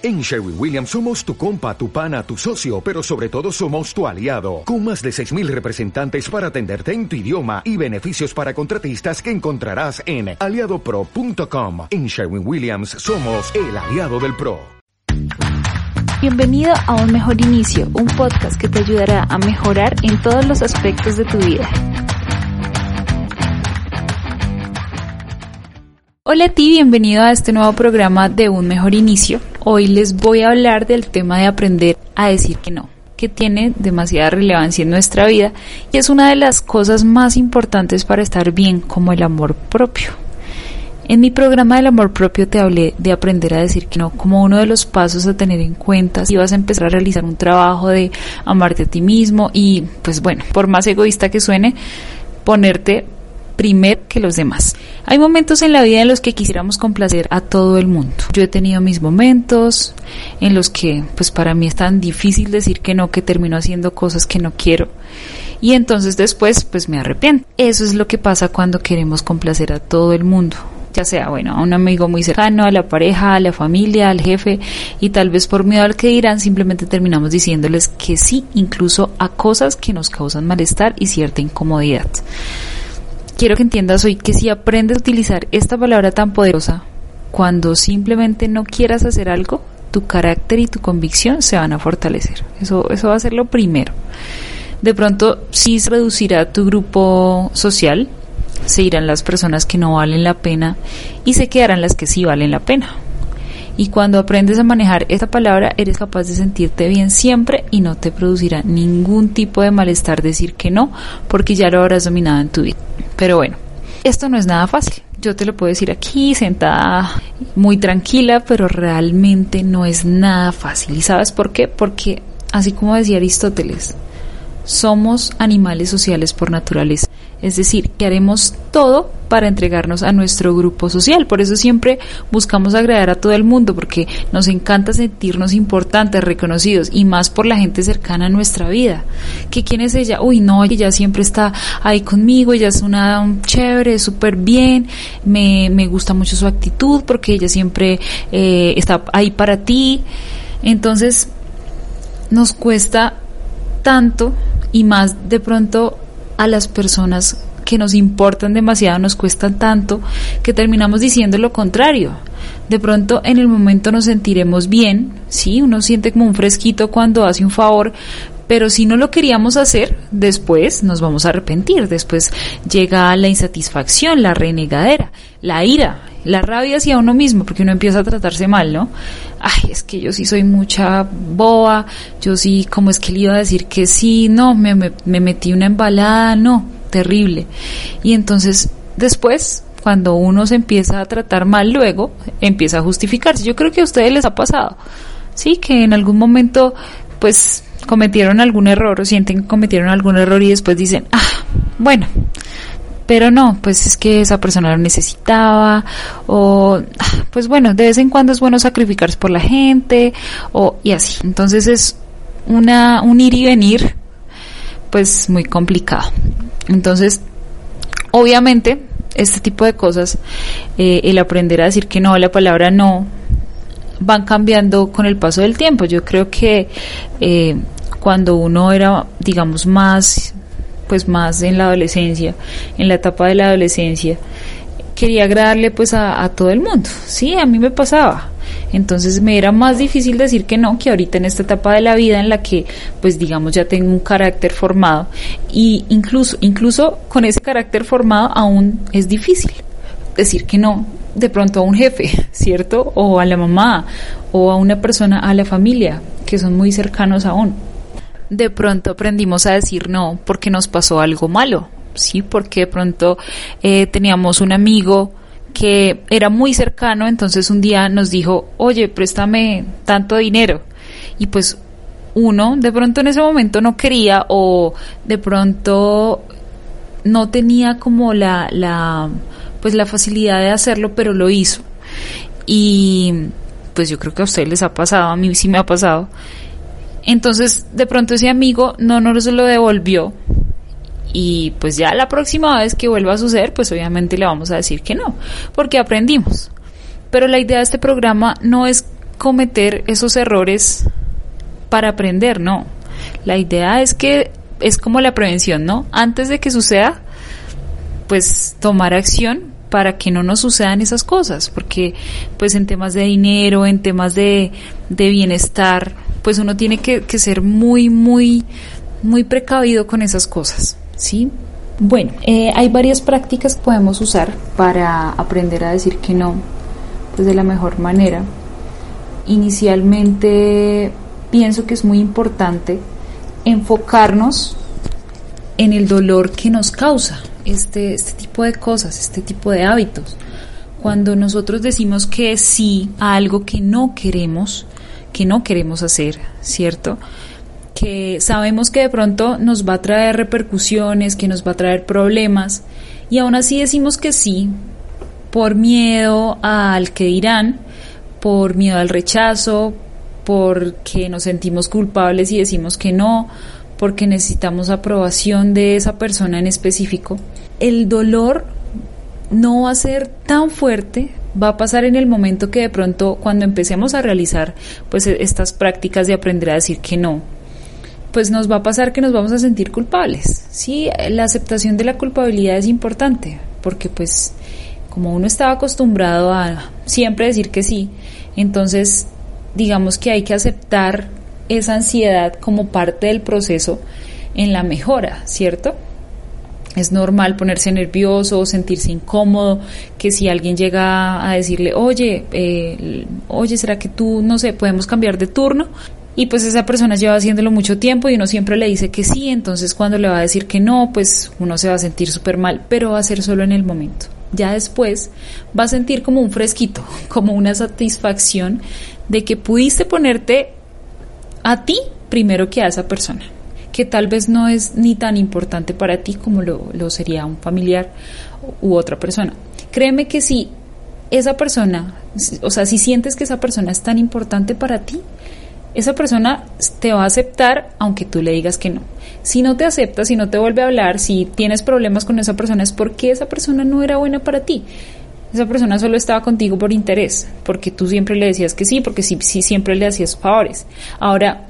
En Sherwin Williams somos tu compa, tu pana, tu socio, pero sobre todo somos tu aliado, con más de 6.000 representantes para atenderte en tu idioma y beneficios para contratistas que encontrarás en aliadopro.com. En Sherwin Williams somos el aliado del PRO. Bienvenido a Un Mejor Inicio, un podcast que te ayudará a mejorar en todos los aspectos de tu vida. Hola a ti, bienvenido a este nuevo programa de Un Mejor Inicio. Hoy les voy a hablar del tema de aprender a decir que no, que tiene demasiada relevancia en nuestra vida y es una de las cosas más importantes para estar bien como el amor propio. En mi programa del amor propio te hablé de aprender a decir que no como uno de los pasos a tener en cuenta si vas a empezar a realizar un trabajo de amarte a ti mismo y pues bueno, por más egoísta que suene, ponerte primero que los demás. Hay momentos en la vida en los que quisiéramos complacer a todo el mundo. Yo he tenido mis momentos en los que pues para mí es tan difícil decir que no que termino haciendo cosas que no quiero y entonces después pues me arrepiento. Eso es lo que pasa cuando queremos complacer a todo el mundo ya sea, bueno, a un amigo muy cercano, a la pareja, a la familia, al jefe, y tal vez por miedo al que dirán, simplemente terminamos diciéndoles que sí, incluso a cosas que nos causan malestar y cierta incomodidad quiero que entiendas hoy que si aprendes a utilizar esta palabra tan poderosa, cuando simplemente no quieras hacer algo, tu carácter y tu convicción se van a fortalecer. Eso, eso va a ser lo primero. De pronto sí se reducirá tu grupo social, se irán las personas que no valen la pena y se quedarán las que sí valen la pena. Y cuando aprendes a manejar esta palabra, eres capaz de sentirte bien siempre y no te producirá ningún tipo de malestar decir que no, porque ya lo habrás dominado en tu vida. Pero bueno, esto no es nada fácil. Yo te lo puedo decir aquí, sentada muy tranquila, pero realmente no es nada fácil. ¿Y sabes por qué? Porque, así como decía Aristóteles, somos animales sociales por naturaleza. Es decir, que haremos todo para entregarnos a nuestro grupo social. Por eso siempre buscamos agradar a todo el mundo, porque nos encanta sentirnos importantes, reconocidos, y más por la gente cercana a nuestra vida. ¿Que quién es ella? Uy, no, ella siempre está ahí conmigo, ella es una chévere, súper bien, me, me, gusta mucho su actitud, porque ella siempre eh, está ahí para ti. Entonces, nos cuesta tanto y más de pronto a las personas que nos importan demasiado, nos cuestan tanto, que terminamos diciendo lo contrario. De pronto en el momento nos sentiremos bien, sí, uno siente como un fresquito cuando hace un favor, pero si no lo queríamos hacer, después nos vamos a arrepentir, después llega la insatisfacción, la renegadera, la ira, la rabia hacia uno mismo, porque uno empieza a tratarse mal, ¿no? Ay, es que yo sí soy mucha boba, yo sí, ¿cómo es que le iba a decir que sí? No, me, me, me metí una embalada, no, terrible. Y entonces, después, cuando uno se empieza a tratar mal, luego empieza a justificarse. Yo creo que a ustedes les ha pasado, ¿sí? Que en algún momento, pues, cometieron algún error o sienten que cometieron algún error y después dicen, ah, bueno, pero no, pues es que esa persona lo necesitaba, o ah, pues bueno, de vez en cuando es bueno sacrificarse por la gente, o y así. Entonces es una, un ir y venir, pues muy complicado. Entonces, obviamente, este tipo de cosas, eh, el aprender a decir que no, la palabra no, van cambiando con el paso del tiempo. Yo creo que eh, cuando uno era, digamos, más, pues más en la adolescencia, en la etapa de la adolescencia, quería agradarle pues a, todo el mundo. Sí, a mí me pasaba. Entonces me era más difícil decir que no que ahorita en esta etapa de la vida en la que pues digamos ya tengo un carácter formado y incluso incluso con ese carácter formado aún es difícil decir que no de pronto a un jefe, ¿cierto? O a la mamá o a una persona, a la familia, que son muy cercanos aún. De pronto aprendimos a decir no porque nos pasó algo malo, ¿sí? Porque de pronto eh, teníamos un amigo que era muy cercano, entonces un día nos dijo, oye, préstame tanto dinero. Y pues uno de pronto en ese momento no quería o de pronto no tenía como la, la, pues la facilidad de hacerlo, pero lo hizo. Y pues yo creo que a ustedes les ha pasado, a mí sí me ha pasado. Entonces, de pronto ese amigo no nos lo devolvió y pues ya la próxima vez que vuelva a suceder, pues obviamente le vamos a decir que no, porque aprendimos. Pero la idea de este programa no es cometer esos errores para aprender, no. La idea es que es como la prevención, ¿no? Antes de que suceda, pues tomar acción para que no nos sucedan esas cosas, porque pues en temas de dinero, en temas de, de bienestar, pues uno tiene que, que, ser muy, muy, muy precavido con esas cosas, ¿sí? Bueno, eh, hay varias prácticas que podemos usar para aprender a decir que no, pues de la mejor manera. Inicialmente pienso que es muy importante enfocarnos en el dolor que nos causa este, este tipo de cosas, este tipo de hábitos. Cuando nosotros decimos que sí a algo que no queremos, que no queremos hacer, ¿cierto? Que sabemos que de pronto nos va a traer repercusiones, que nos va a traer problemas, y aún así decimos que sí por miedo al que dirán, por miedo al rechazo, porque nos sentimos culpables y decimos que no, porque necesitamos aprobación de esa persona en específico, el dolor no va a ser tan fuerte, va a pasar en el momento que de pronto cuando empecemos a realizar pues e, estas prácticas de aprender a decir que no, pues nos va a pasar que nos vamos a sentir culpables. Sí, la aceptación de la culpabilidad es importante, porque pues como uno estaba acostumbrado a siempre decir que sí, entonces digamos que hay que aceptar esa ansiedad como parte del proceso en la mejora, ¿cierto? Es normal ponerse nervioso, sentirse incómodo, que si alguien llega a decirle, oye, eh, oye, ¿será que tú, no sé, podemos cambiar de turno? Y pues esa persona lleva haciéndolo mucho tiempo y uno siempre le dice que sí, entonces cuando le va a decir que no, pues uno se va a sentir súper mal, pero va a ser solo en el momento. Ya después va a sentir como un fresquito, como una satisfacción de que pudiste ponerte a ti primero que a esa persona, que tal vez no es ni tan importante para ti como lo, sería un familiar u otra persona. Créeme que si esa persona, o sea, si sientes que esa persona es tan importante para ti, esa persona te va a aceptar aunque tú le digas que no. Si no te acepta, si no te vuelve a hablar, si tienes problemas con esa persona, es porque esa persona no era buena para ti. Esa persona solo estaba contigo por interés, porque tú siempre le decías que sí, porque sí, sí siempre le hacías favores. Ahora,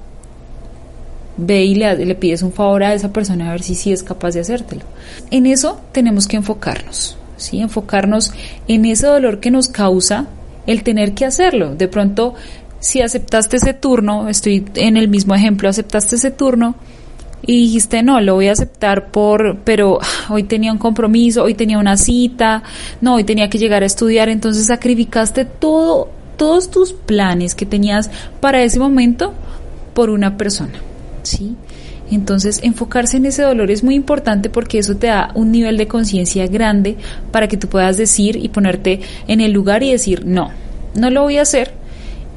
ve y le, pides un favor a esa persona a ver si sí es capaz de hacértelo. En eso tenemos que enfocarnos, ¿sí? Enfocarnos en ese dolor que nos causa el tener que hacerlo. De pronto, si aceptaste ese turno, estoy en el mismo ejemplo, aceptaste ese turno, y dijiste, no, lo voy a aceptar por, pero hoy tenía un compromiso, hoy tenía una cita, no, hoy tenía que llegar a estudiar, entonces sacrificaste todo, todos tus planes que tenías para ese momento por una persona, ¿sí? Entonces, enfocarse en ese dolor es muy importante porque eso te da un nivel de conciencia grande para que tú puedas decir y ponerte en el lugar y decir, no, no lo voy a hacer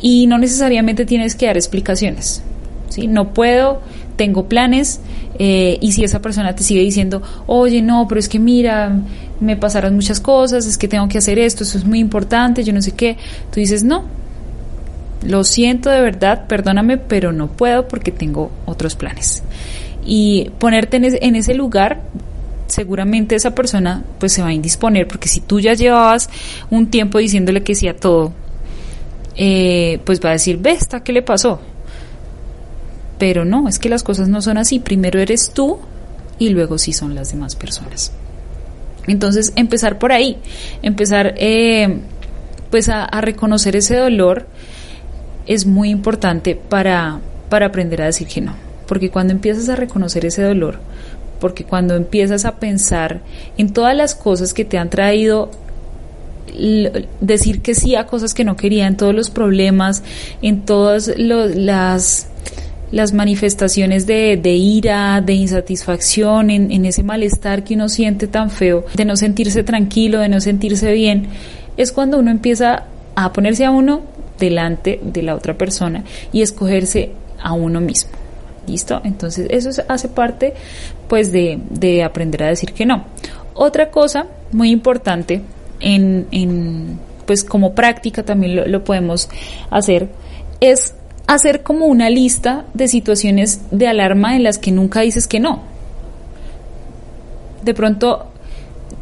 y no necesariamente tienes que dar explicaciones, ¿sí? No puedo tengo planes eh, y si esa persona te sigue diciendo, oye, no, pero es que mira, me pasaron muchas cosas, es que tengo que hacer esto, eso es muy importante, yo no sé qué, tú dices, no, lo siento de verdad, perdóname, pero no puedo porque tengo otros planes. Y ponerte en, ese lugar seguramente esa persona pues se va a indisponer porque si tú ya llevabas un tiempo diciéndole que sí a todo, eh, pues va a decir, ve, ¿qué le pasó? Pero no, es que las cosas no son así. Primero eres tú y luego sí son las demás personas. Entonces, empezar por ahí, empezar eh, pues a, reconocer ese dolor es muy importante para, para aprender a decir que no. Porque cuando empiezas a reconocer ese dolor, porque cuando empiezas a pensar en todas las cosas que te han traído decir que sí a cosas que no quería, en todos los problemas, en todas las las manifestaciones de, de ira, de insatisfacción, en, en, ese malestar que uno siente tan feo, de no sentirse tranquilo, de no sentirse bien, es cuando uno empieza a ponerse a uno delante de la otra persona y escogerse a uno mismo. ¿Listo? Entonces eso hace parte pues de, de aprender a decir que no. Otra cosa muy importante en, en pues como práctica también lo, lo podemos hacer es hacer como una lista de situaciones de alarma en las que nunca dices que no. De pronto,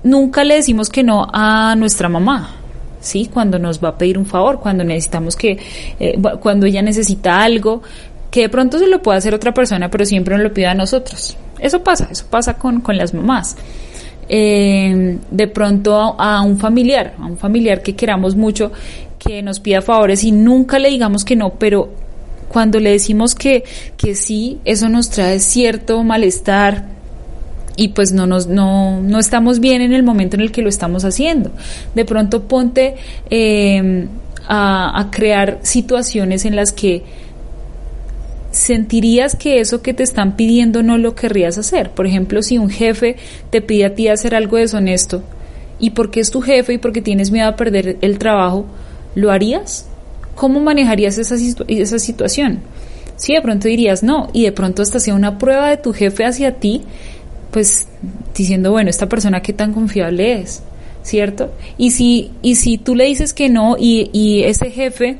nunca le decimos que no a nuestra mamá, ¿sí? Cuando nos va a pedir un favor, cuando necesitamos que, eh, cuando ella necesita algo, que de pronto se lo puede hacer otra persona, pero siempre nos lo pide a nosotros. Eso pasa, eso pasa con, con las mamás. Eh, de pronto a, un familiar, a un familiar que queramos mucho, que nos pida favores y nunca le digamos que no, pero cuando le decimos que, que sí, eso nos trae cierto malestar, y pues no nos no, no estamos bien en el momento en el que lo estamos haciendo. De pronto ponte eh, a, crear situaciones en las que sentirías que eso que te están pidiendo no lo querrías hacer. Por ejemplo, si un jefe te pide a ti hacer algo deshonesto y porque es tu jefe y porque tienes miedo a perder el trabajo, ¿lo harías? ¿Cómo manejarías esa, esa situación? Si de pronto dirías no y de pronto hasta sea una prueba de tu jefe hacia ti, pues diciendo, bueno, esta persona qué tan confiable es, ¿cierto? Y si, y si tú le dices que no y, y ese jefe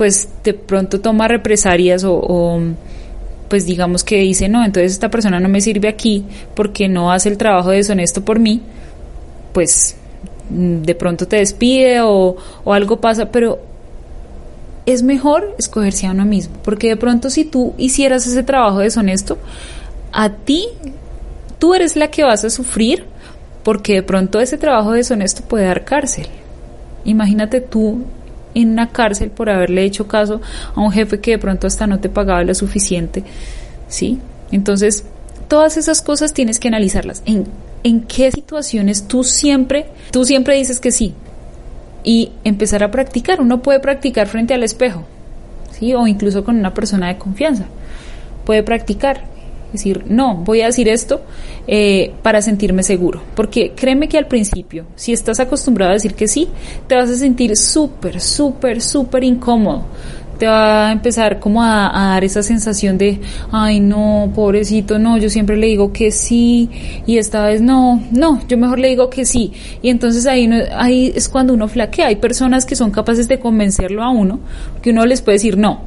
pues de pronto toma represalias o, pues digamos que dice, no, entonces esta persona no me sirve aquí porque no hace el trabajo deshonesto por mí, pues de pronto te despide o, o algo pasa, pero es mejor escogerse a uno mismo, porque de pronto si tú hicieras ese trabajo deshonesto, a ti, tú eres la que vas a sufrir porque de pronto ese trabajo deshonesto puede dar cárcel. Imagínate tú en una cárcel por haberle hecho caso a un jefe que de pronto hasta no te pagaba lo suficiente, ¿sí? Entonces, todas esas cosas tienes que analizarlas. ¿En, qué situaciones tú siempre, tú siempre dices que sí? Y empezar a practicar. Uno puede practicar frente al espejo, ¿sí? O incluso con una persona de confianza. Puede practicar decir, no, voy a decir esto eh, para sentirme seguro. Porque créeme que al principio, si estás acostumbrado a decir que sí, te vas a sentir súper, súper, súper incómodo. Te va a empezar como a, dar esa sensación de, ay no, pobrecito, no, yo siempre le digo que sí y esta vez no, no, yo mejor le digo que sí. Y entonces ahí, ahí es cuando uno flaquea. Hay personas que son capaces de convencerlo a uno, que uno les puede decir no,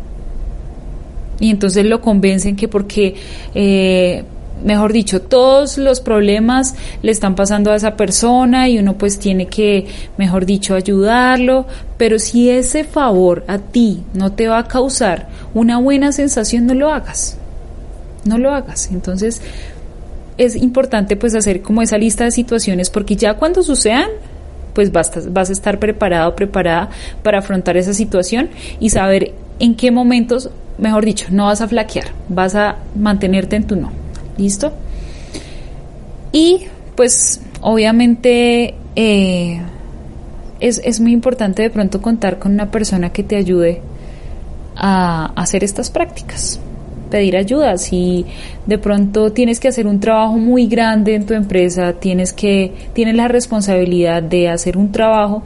y entonces lo convencen que porque, eh, mejor dicho, todos los problemas le están pasando a esa persona y uno pues tiene que, mejor dicho, ayudarlo, pero si ese favor a ti no te va a causar una buena sensación, no lo hagas, no lo hagas. Entonces es importante pues hacer como esa lista de situaciones porque ya cuando sucedan, pues vas, vas a estar preparado, preparada para afrontar esa situación y saber en qué momentos mejor dicho, no vas a flaquear, vas a mantenerte en tu no. ¿Listo? Y pues obviamente eh, es, es, muy importante de pronto contar con una persona que te ayude a hacer estas prácticas, pedir ayuda. Si de pronto tienes que hacer un trabajo muy grande en tu empresa, tienes que, tienes la responsabilidad de hacer un trabajo,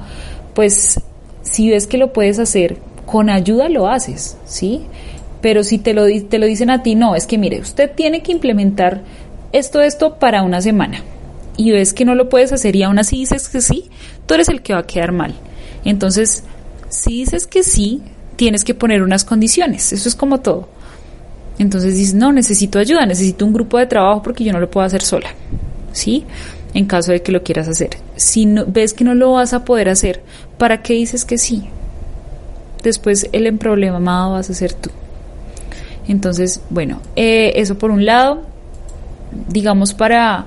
pues si ves que lo puedes hacer, con ayuda lo haces, ¿sí? Pero si te lo, te lo dicen a ti, no, es que mire, usted tiene que implementar esto, esto para una semana. Y ves que no lo puedes hacer y aún así dices que sí, tú eres el que va a quedar mal. Entonces, si dices que sí, tienes que poner unas condiciones. Eso es como todo. Entonces dices, no, necesito ayuda, necesito un grupo de trabajo porque yo no lo puedo hacer sola. ¿Sí? En caso de que lo quieras hacer. Si no, ves que no lo vas a poder hacer, ¿para qué dices que sí? Después el emproblemado vas a ser tú. Entonces, bueno, eh, eso por un lado, digamos, para,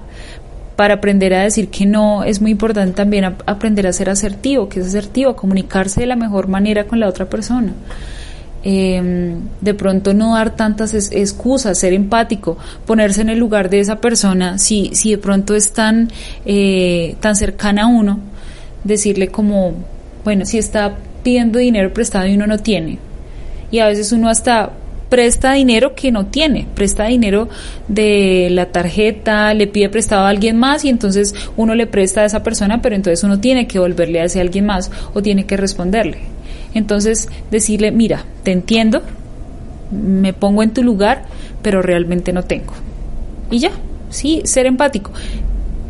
para aprender a decir que no, es muy importante también aprender a ser asertivo, que es asertivo, comunicarse de la mejor manera con la otra persona. Em, de pronto no dar tantas excusas, ser empático, ponerse en el lugar de esa persona, si, si de pronto es tan, eh, tan cercana a uno, decirle como, bueno, si está pidiendo dinero prestado y uno no tiene, y a veces uno hasta presta dinero que no tiene, presta dinero de la tarjeta, le pide prestado a alguien más y entonces uno le presta a esa persona, pero entonces uno tiene que volverle a ese alguien más o tiene que responderle. Entonces decirle, mira, te entiendo, me pongo en tu lugar, pero realmente no tengo. Y ya, sí, ser empático.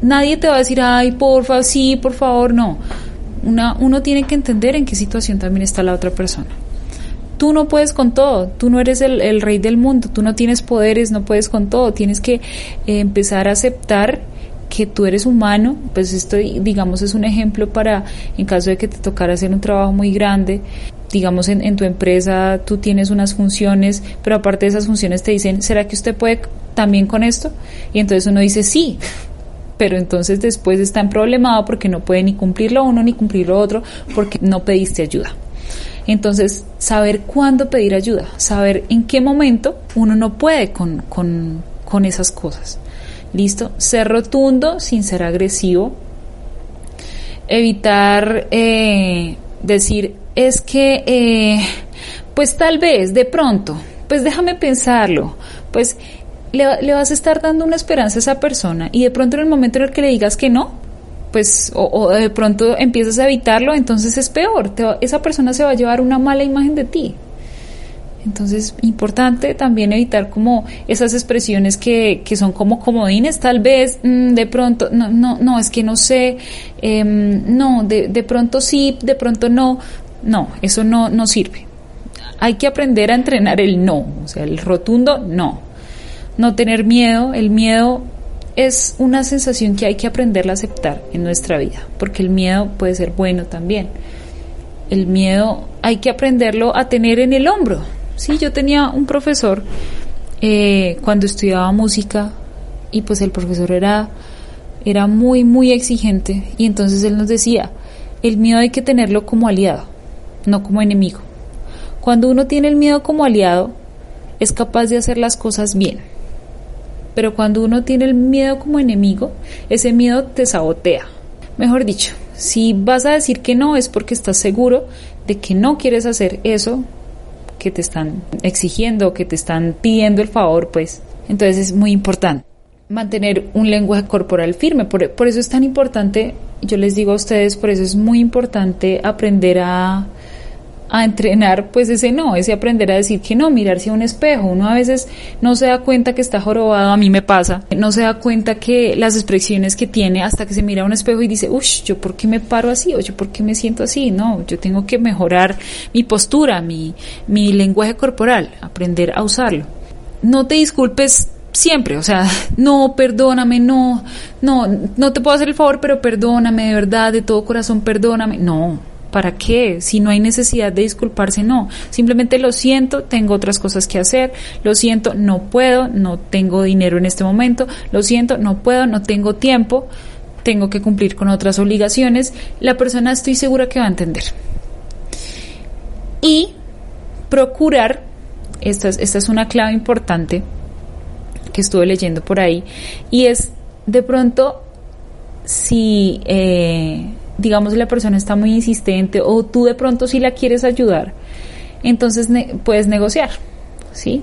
Nadie te va a decir, ay, porfa, sí, por favor, no. Una, uno tiene que entender en qué situación también está la otra persona tú no puedes con todo, tú no eres el, rey del mundo, tú no tienes poderes, no puedes con todo, tienes que eh, empezar a aceptar que tú eres humano, pues esto digamos es un ejemplo para en caso de que te tocara hacer un trabajo muy grande, digamos en, en, tu empresa tú tienes unas funciones, pero aparte de esas funciones te dicen, ¿será que usted puede también con esto? Y entonces uno dice, sí, pero entonces después está en problemado porque no puede ni cumplir lo uno ni cumplir lo otro porque no pediste ayuda. Entonces, saber cuándo pedir ayuda, saber en qué momento uno no puede con, con, con esas cosas. ¿Listo? Ser rotundo sin ser agresivo. Evitar eh, decir, es que, eh, pues tal vez, de pronto, pues déjame pensarlo, pues le, vas a estar dando una esperanza a esa persona y de pronto en el momento en el que le digas que no, pues o, de pronto empiezas a evitarlo, entonces es peor, esa persona se va a llevar una mala imagen de ti. Entonces, importante también evitar como esas expresiones que, que son como comodines, tal vez mm, de pronto, no, no, no, es que no sé, em, no, de, de pronto sí, de pronto no, no, eso no, no sirve. Hay que aprender a entrenar el no, o sea, el rotundo no no tener miedo, el miedo es una sensación que hay que aprender a aceptar en nuestra vida, porque el miedo puede ser bueno también. El miedo hay que aprenderlo a tener en el hombro. Sí, yo tenía un profesor eh, cuando estudiaba música y pues el profesor era, era muy, muy exigente y entonces él nos decía, el miedo hay que tenerlo como aliado, no como enemigo. Cuando uno tiene el miedo como aliado, es capaz de hacer las cosas bien pero cuando uno tiene el miedo como enemigo, ese miedo te sabotea. Mejor dicho, si vas a decir que no es porque estás seguro de que no quieres hacer eso que te están exigiendo, que te están pidiendo el favor, pues entonces es muy importante mantener un lenguaje corporal firme. Por, por eso es tan importante, yo les digo a ustedes, por eso es muy importante aprender a a entrenar pues ese no, ese aprender a decir que no, mirarse a un espejo. Uno a veces no se da cuenta que está jorobado, a mí me pasa, no se da cuenta que las expresiones que tiene hasta que se mira a un espejo y dice, uff, yo por qué me paro así o yo por qué me siento así, no, yo tengo que mejorar mi postura, mi, mi lenguaje corporal, aprender a usarlo. No te disculpes siempre, o sea, no, perdóname, no, no, no te puedo hacer el favor, pero perdóname, de verdad, de todo corazón, perdóname. No, ¿Para qué? Si no hay necesidad de disculparse, no. Simplemente lo siento, tengo otras cosas que hacer, lo siento, no puedo, no tengo dinero en este momento, lo siento, no puedo, no tengo tiempo, tengo que cumplir con otras obligaciones. La persona estoy segura que va a entender. Y procurar, esta es, una clave importante que estuve leyendo por ahí, y es de pronto si... Eh, digamos la persona está muy insistente o tú de pronto si la quieres ayudar, entonces puedes negociar, ¿sí?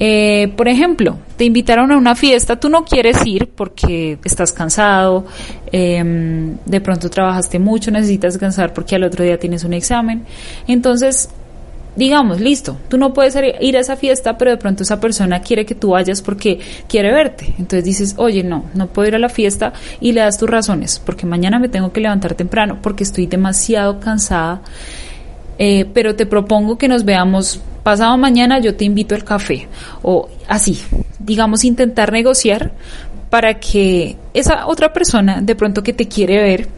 Eh, por ejemplo, te invitaron a una fiesta, tú no quieres ir porque estás cansado, em, de pronto trabajaste mucho, necesitas descansar porque al otro día tienes un examen. Entonces, digamos, listo, tú no puedes ir a esa fiesta, pero de pronto esa persona quiere que tú vayas porque quiere verte. Entonces dices, oye, no, no puedo ir a la fiesta y le das tus razones, porque mañana me tengo que levantar temprano, porque estoy demasiado cansada, eh, pero te propongo que nos veamos pasado mañana, yo te invito al café, o así, digamos, intentar negociar para que esa otra persona, de pronto que te quiere ver,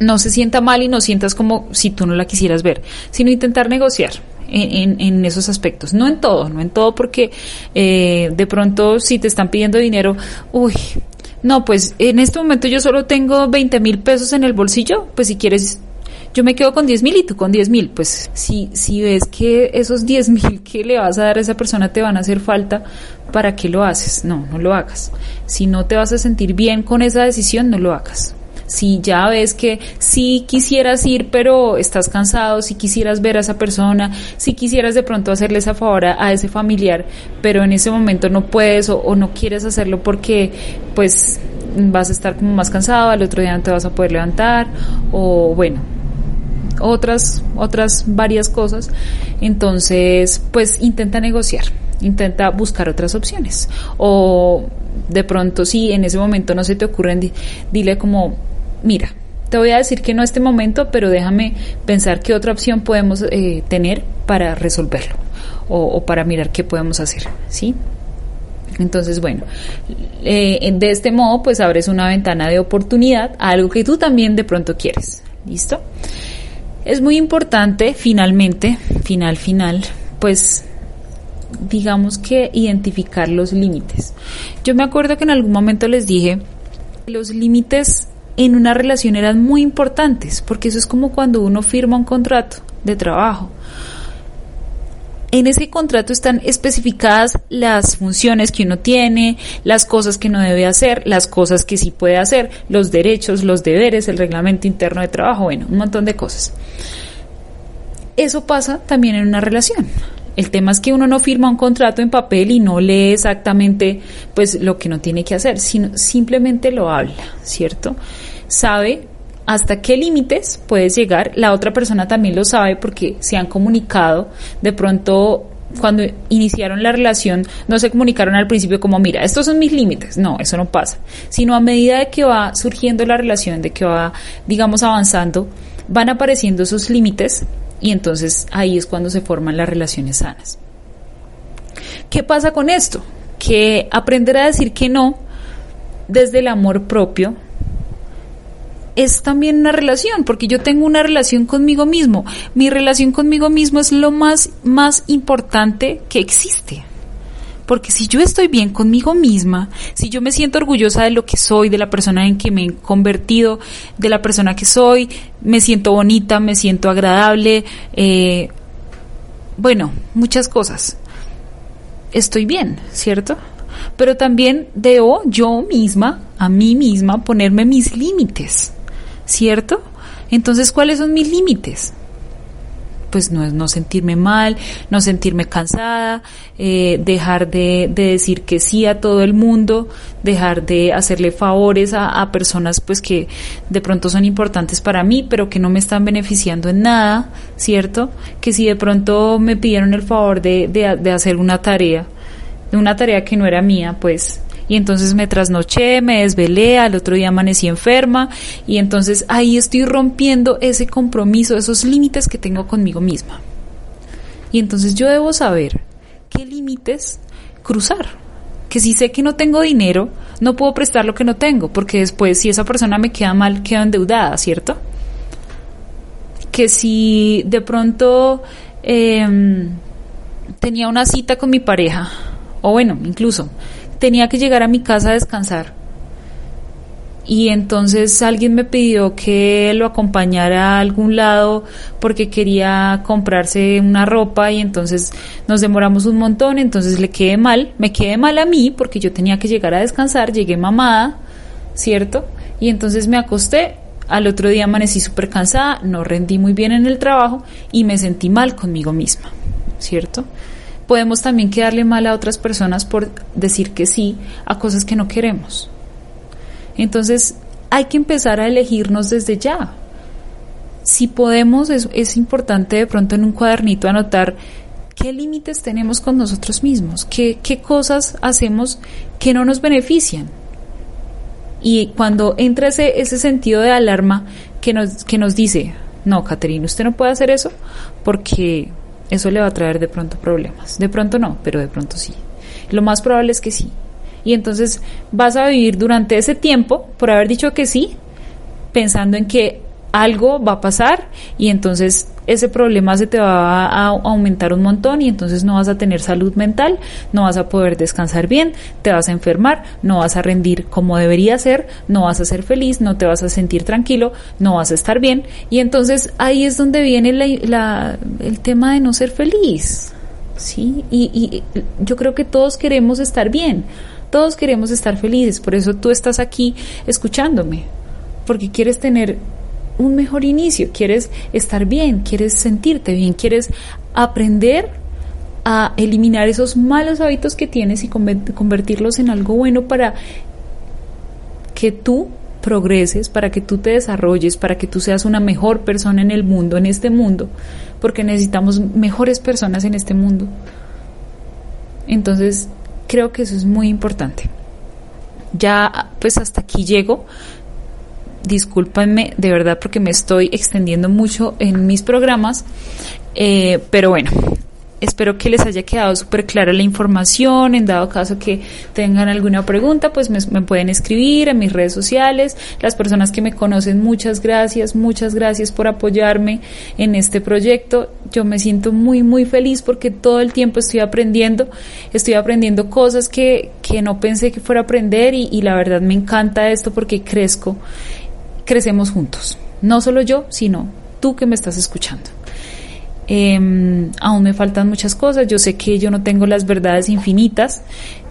no se sienta mal y no sientas como si tú no la quisieras ver, sino intentar negociar. En, en, esos aspectos, no en todo, no en todo porque eh, de pronto si te están pidiendo dinero, uy, no, pues en este momento yo solo tengo 20 mil pesos en el bolsillo, pues si quieres yo me quedo con 10 mil y tú con 10 mil. Pues si, si ves que esos 10 mil que le vas a dar a esa persona te van a hacer falta, ¿para qué lo haces? No, no lo hagas. Si no te vas a sentir bien con esa decisión, no lo hagas si ya ves que si quisieras ir pero estás cansado, si quisieras ver a esa persona, si quisieras de pronto hacerle esa favor a, ese familiar, pero en ese momento no puedes o, no quieres hacerlo porque pues vas a estar como más cansado, al otro día no te vas a poder levantar o bueno, otras otras varias cosas. Entonces, pues intenta negociar, intenta buscar otras opciones o de pronto si en ese momento no se te ocurren, dile como mira, te voy a decir que no este momento, pero déjame pensar qué otra opción podemos eh, tener para resolverlo o, para mirar qué podemos hacer, ¿sí? Entonces, bueno, eh, de este modo, pues abres una ventana de oportunidad a algo que tú también de pronto quieres. ¿Listo? Es muy importante, finalmente, final, final, pues digamos que identificar los límites. Yo me acuerdo que en algún momento les dije, los límites en una relación eran muy importantes, porque eso es como cuando uno firma un contrato de trabajo. En ese contrato están especificadas las funciones que uno tiene, las cosas que no debe hacer, las cosas que sí puede hacer, los derechos, los deberes, el reglamento interno de trabajo, bueno, un montón de cosas. Eso pasa también en una relación. El tema es que uno no firma un contrato en papel y no lee exactamente pues lo que no tiene que hacer, sino simplemente lo habla, ¿cierto? Sabe hasta qué límites puedes llegar. La otra persona también lo sabe porque se han comunicado. De pronto, cuando iniciaron la relación, no se comunicaron al principio como, mira, estos son mis límites. No, eso no pasa. Sino a medida de que va surgiendo la relación, de que va, digamos, avanzando, van apareciendo esos límites y entonces ahí es cuando se forman las relaciones sanas. ¿Qué pasa con esto? Que aprender a decir que no desde el amor propio es también una relación, porque yo tengo una relación conmigo mismo. Mi relación conmigo mismo es lo más, más importante que existe. Porque si yo estoy bien conmigo misma, si yo me siento orgullosa de lo que soy, de la persona en que me he convertido, de la persona que soy, me siento bonita, me siento agradable, eh, bueno, muchas cosas. Estoy bien, ¿cierto? Pero también debo yo misma, a mí misma, ponerme mis límites. ¿Cierto? Entonces, ¿cuáles son mis límites? Pues no es no sentirme mal, no sentirme cansada, eh, dejar de, decir que sí a todo el mundo, dejar de hacerle favores a, personas pues que de pronto son importantes para mí, pero que no me están beneficiando en nada, ¿cierto? Que si de pronto me pidieron el favor de, de hacer una tarea, de una tarea que no era mía, pues y entonces me trasnoché, me desvelé, al otro día amanecí enferma y entonces ahí estoy rompiendo ese compromiso, esos límites que tengo conmigo misma. Y entonces yo debo saber qué límites cruzar. Que si sé que no tengo dinero, no puedo prestar lo que no tengo, porque después si esa persona me queda mal, quedo endeudada, ¿cierto? Que si de pronto em, tenía una cita con mi pareja, o bueno, incluso tenía que llegar a mi casa a descansar. Y entonces alguien me pidió que lo acompañara a algún lado porque quería comprarse una ropa y entonces nos demoramos un montón, entonces le quedé mal, me quedé mal a mí porque yo tenía que llegar a descansar, llegué mamada, ¿cierto? Y entonces me acosté, al otro día amanecí súper cansada, no rendí muy bien en el trabajo y me sentí mal conmigo misma, ¿cierto? Podemos también quedarle mal a otras personas por decir que sí a cosas que no queremos. Entonces, hay que empezar a elegirnos desde ya. Si podemos, es, importante de pronto en un cuadernito anotar qué límites tenemos con nosotros mismos, qué, qué cosas hacemos que no nos benefician. Y cuando entra ese, ese sentido de alarma que nos, que nos dice, no, Caterina, usted no puede hacer eso porque eso le va a traer de pronto problemas. De pronto no, pero de pronto sí. Lo más probable es que sí. Y entonces vas a vivir durante ese tiempo, por haber dicho que sí, pensando en que algo va a pasar y entonces ese problema se te va a aumentar un montón y entonces no vas a tener salud mental, no vas a poder descansar bien, te vas a enfermar, no vas a rendir como debería ser, no vas a ser feliz, no te vas a sentir tranquilo, no vas a estar bien y entonces ahí es donde viene el tema de no ser feliz, ¿sí? Y, y yo creo que todos queremos estar bien, todos queremos estar felices, por eso tú estás aquí escuchándome, porque quieres tener un mejor inicio, quieres estar bien, quieres sentirte bien, quieres aprender a eliminar esos malos hábitos que tienes y convertirlos en algo bueno para que tú progreses, para que tú te desarrolles, para que tú seas una mejor persona en el mundo, en este mundo, porque necesitamos mejores personas en este mundo. Entonces, creo que eso es muy importante. Ya, pues hasta aquí llego discúlpenme de verdad porque me estoy extendiendo mucho en mis programas, eh, pero bueno, espero que les haya quedado súper clara la información. En dado caso que tengan alguna pregunta, pues me, pueden escribir en mis redes sociales. Las personas que me conocen, muchas gracias, muchas gracias por apoyarme en este proyecto. Yo me siento muy, muy feliz porque todo el tiempo estoy aprendiendo, estoy aprendiendo cosas que, que no pensé que fuera a aprender y la verdad me encanta esto porque crezco, crecemos juntos. No solo yo, sino tú que me estás escuchando. Eh, aún me faltan muchas cosas, yo sé que yo no tengo las verdades infinitas,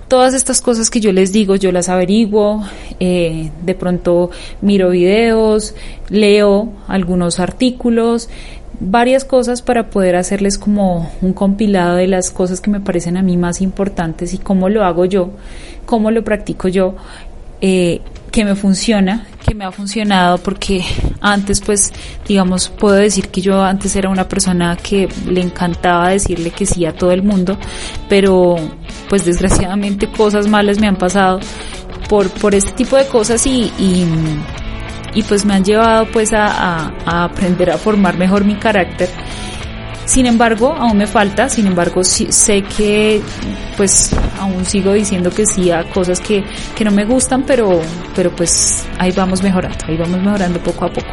todas estas cosas que yo les digo, yo las averiguo, eh, de pronto miro videos, leo algunos artículos, varias cosas para poder hacerles como un compilado de las cosas que me parecen a mí más importantes y cómo lo hago yo, cómo lo practico yo, eh, que me funciona, que me ha funcionado porque antes pues digamos puedo decir que yo antes era una persona que le encantaba decirle que sí a todo el mundo, pero pues desgraciadamente cosas malas me han pasado por, por este tipo de cosas y, y, pues me han llevado pues a, a aprender a formar mejor mi carácter sin embargo, aún me falta, sin embargo, sí, sé que pues aún sigo diciendo que sí a cosas que, que no me gustan, pero, pero pues ahí vamos mejorando, ahí vamos mejorando poco a poco.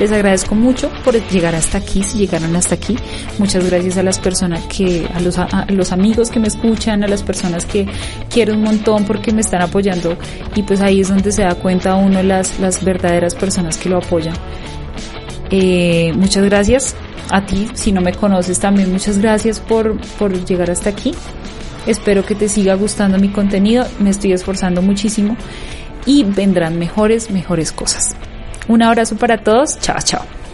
Les agradezco mucho por llegar hasta aquí, si llegaron hasta aquí. Muchas gracias a las personas que, a los, a los amigos que me escuchan, a las personas que quiero un montón porque me están apoyando y pues ahí es donde se da cuenta uno las, las verdaderas personas que lo apoyan. Eh, muchas gracias a ti, si no me conoces también muchas gracias por, por llegar hasta aquí. Espero que te siga gustando mi contenido, me estoy esforzando muchísimo y vendrán mejores, mejores cosas. Un abrazo para todos, chao, chao.